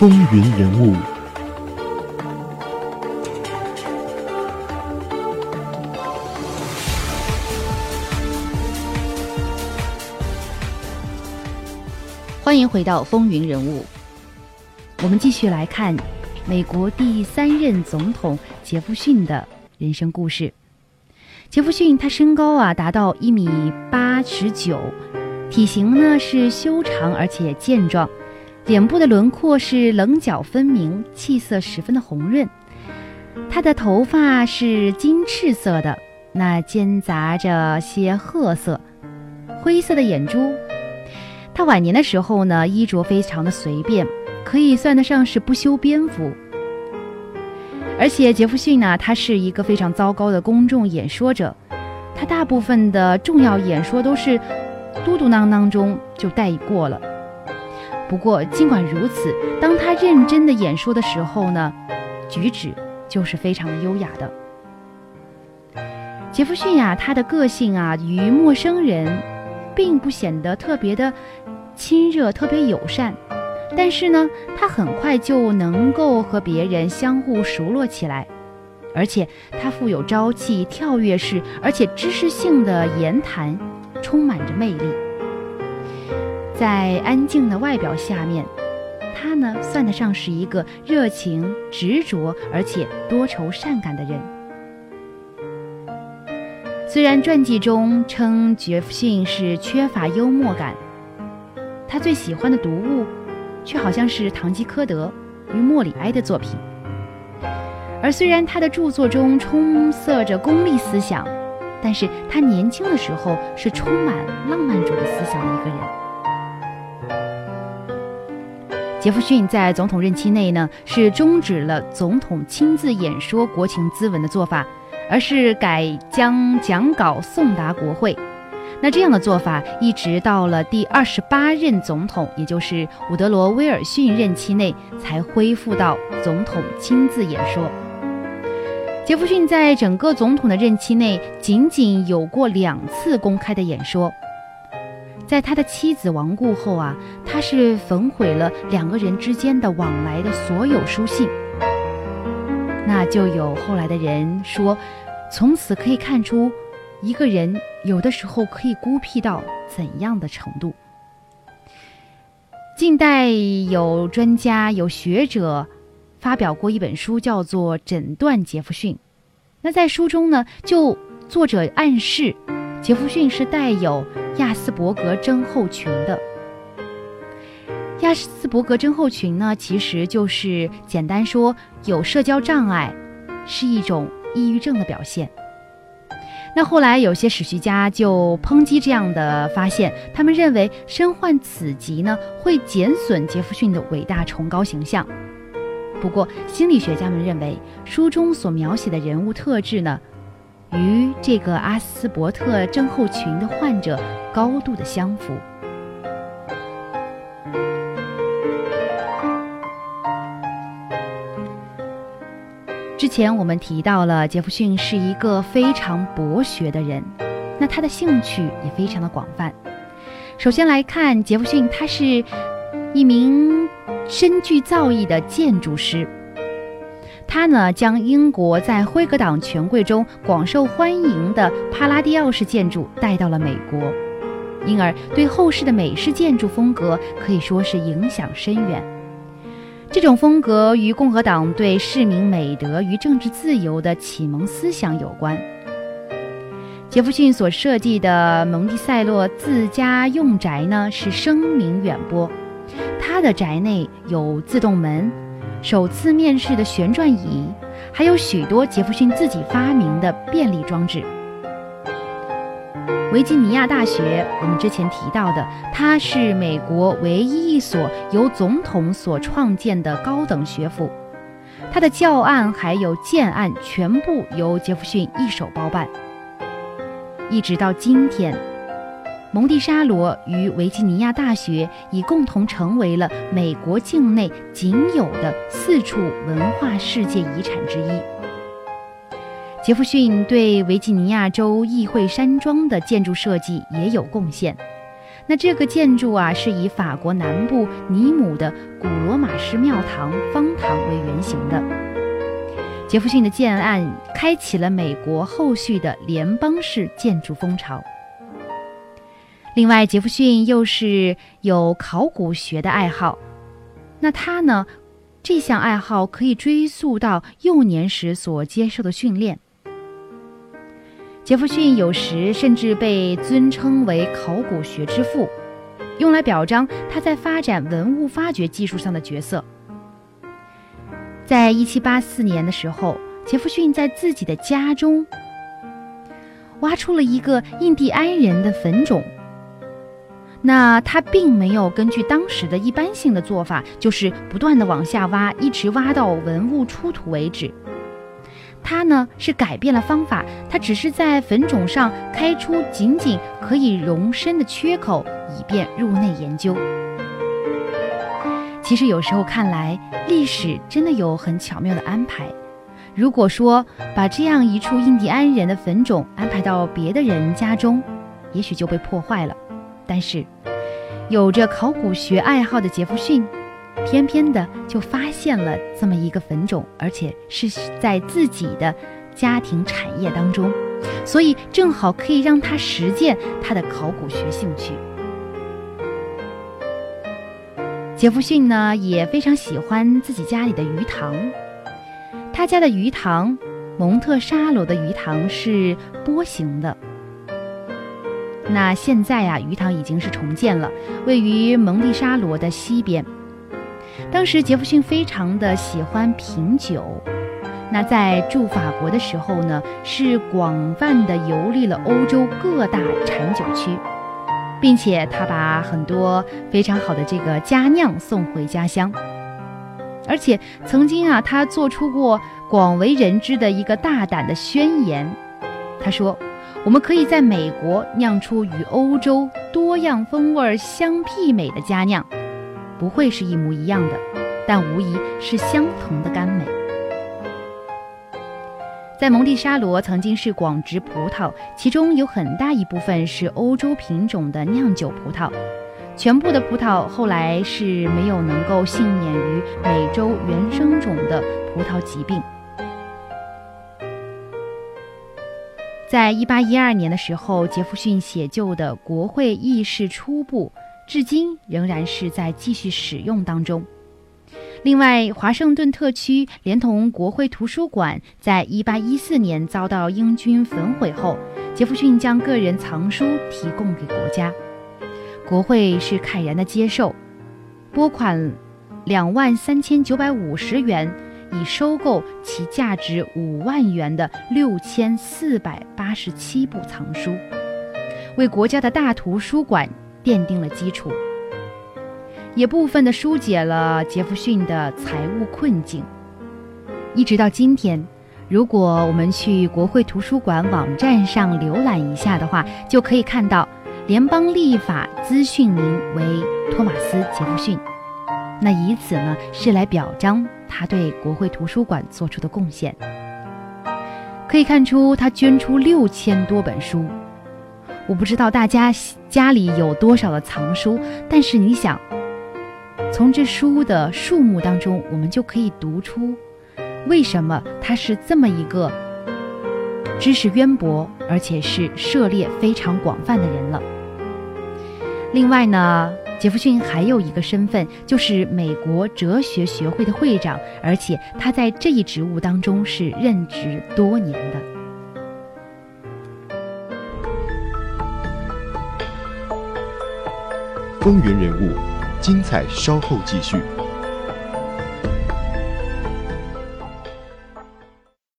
风云人物。欢迎回到风云人物。我们继续来看美国第三任总统杰弗逊的人生故事。杰弗逊他身高啊达到一米八十九，体型呢是修长而且健壮，脸部的轮廓是棱角分明，气色十分的红润。他的头发是金赤色的，那间杂着些褐色，灰色的眼珠。他晚年的时候呢，衣着非常的随便，可以算得上是不修边幅。而且杰弗逊呢，他是一个非常糟糕的公众演说者，他大部分的重要演说都是嘟嘟囔囔中就带过了。不过尽管如此，当他认真的演说的时候呢，举止就是非常的优雅的。杰弗逊呀，他的个性啊，与陌生人并不显得特别的。亲热，特别友善，但是呢，他很快就能够和别人相互熟络起来，而且他富有朝气、跳跃式，而且知识性的言谈，充满着魅力。在安静的外表下面，他呢算得上是一个热情、执着，而且多愁善感的人。虽然传记中称杰弗逊是缺乏幽默感。他最喜欢的读物，却好像是堂吉诃德与莫里埃的作品。而虽然他的著作中充塞着功利思想，但是他年轻的时候是充满浪漫主义思想的一个人。杰弗逊在总统任期内呢，是终止了总统亲自演说国情咨文的做法，而是改将讲稿送达国会。那这样的做法，一直到了第二十八任总统，也就是伍德罗·威尔逊任期内，才恢复到总统亲自演说。杰弗逊在整个总统的任期内，仅仅有过两次公开的演说。在他的妻子亡故后啊，他是焚毁了两个人之间的往来的所有书信。那就有后来的人说，从此可以看出。一个人有的时候可以孤僻到怎样的程度？近代有专家、有学者发表过一本书，叫做《诊断杰弗逊》。那在书中呢，就作者暗示杰弗逊是带有亚斯伯格症候群的。亚斯伯格症候群呢，其实就是简单说有社交障碍，是一种抑郁症的表现。那后来有些史学家就抨击这样的发现，他们认为身患此疾呢会减损杰弗逊的伟大崇高形象。不过心理学家们认为书中所描写的人物特质呢，与这个阿斯伯特症候群的患者高度的相符。之前我们提到了杰弗逊是一个非常博学的人，那他的兴趣也非常的广泛。首先来看杰弗逊，他是一名深具造诣的建筑师。他呢将英国在辉格党权贵中广受欢迎的帕拉第奥式建筑带到了美国，因而对后世的美式建筑风格可以说是影响深远。这种风格与共和党对市民美德与政治自由的启蒙思想有关。杰弗逊所设计的蒙蒂塞洛自家用宅呢，是声名远播。他的宅内有自动门、首次面试的旋转椅，还有许多杰弗逊自己发明的便利装置。维吉尼亚大学，我们之前提到的，它是美国唯一一所由总统所创建的高等学府。它的教案还有建案全部由杰弗逊一手包办。一直到今天，蒙蒂沙罗与维吉尼亚大学已共同成为了美国境内仅有的四处文化世界遗产之一。杰弗逊对维吉尼亚州议会山庄的建筑设计也有贡献。那这个建筑啊，是以法国南部尼姆的古罗马式庙堂方堂为原型的。杰弗逊的建案开启了美国后续的联邦式建筑风潮。另外，杰弗逊又是有考古学的爱好，那他呢，这项爱好可以追溯到幼年时所接受的训练。杰弗逊有时甚至被尊称为考古学之父，用来表彰他在发展文物发掘技术上的角色。在一七八四年的时候，杰弗逊在自己的家中挖出了一个印第安人的坟冢。那他并没有根据当时的一般性的做法，就是不断的往下挖，一直挖到文物出土为止。他呢是改变了方法，他只是在坟冢上开出仅仅可以容身的缺口，以便入内研究。其实有时候看来，历史真的有很巧妙的安排。如果说把这样一处印第安人的坟冢安排到别的人家中，也许就被破坏了。但是，有着考古学爱好的杰弗逊。偏偏的就发现了这么一个坟冢，而且是在自己的家庭产业当中，所以正好可以让他实践他的考古学兴趣。杰弗逊呢也非常喜欢自己家里的鱼塘，他家的鱼塘，蒙特沙罗的鱼塘是波形的。那现在呀，鱼塘已经是重建了，位于蒙蒂沙罗的西边。当时杰弗逊非常的喜欢品酒，那在驻法国的时候呢，是广泛的游历了欧洲各大产酒区，并且他把很多非常好的这个佳酿送回家乡，而且曾经啊，他做出过广为人知的一个大胆的宣言，他说：“我们可以在美国酿出与欧洲多样风味相媲美的佳酿。”不会是一模一样的，但无疑是相同的甘美。在蒙蒂沙罗曾经是广植葡萄，其中有很大一部分是欧洲品种的酿酒葡萄，全部的葡萄后来是没有能够幸免于美洲原生种的葡萄疾病。在一八一二年的时候，杰弗逊写就的《国会议事初步》。至今仍然是在继续使用当中。另外，华盛顿特区连同国会图书馆，在一八一四年遭到英军焚毁后，杰弗逊将个人藏书提供给国家，国会是慨然的接受，拨款两万三千九百五十元，以收购其价值五万元的六千四百八十七部藏书，为国家的大图书馆。奠定了基础，也部分的疏解了杰弗逊的财务困境。一直到今天，如果我们去国会图书馆网站上浏览一下的话，就可以看到联邦立法资讯名为托马斯·杰弗逊。那以此呢，是来表彰他对国会图书馆做出的贡献。可以看出，他捐出六千多本书。我不知道大家家里有多少的藏书，但是你想，从这书的数目当中，我们就可以读出，为什么他是这么一个知识渊博，而且是涉猎非常广泛的人了。另外呢，杰弗逊还有一个身份，就是美国哲学学会的会长，而且他在这一职务当中是任职多年的。风云人物，精彩稍后继续。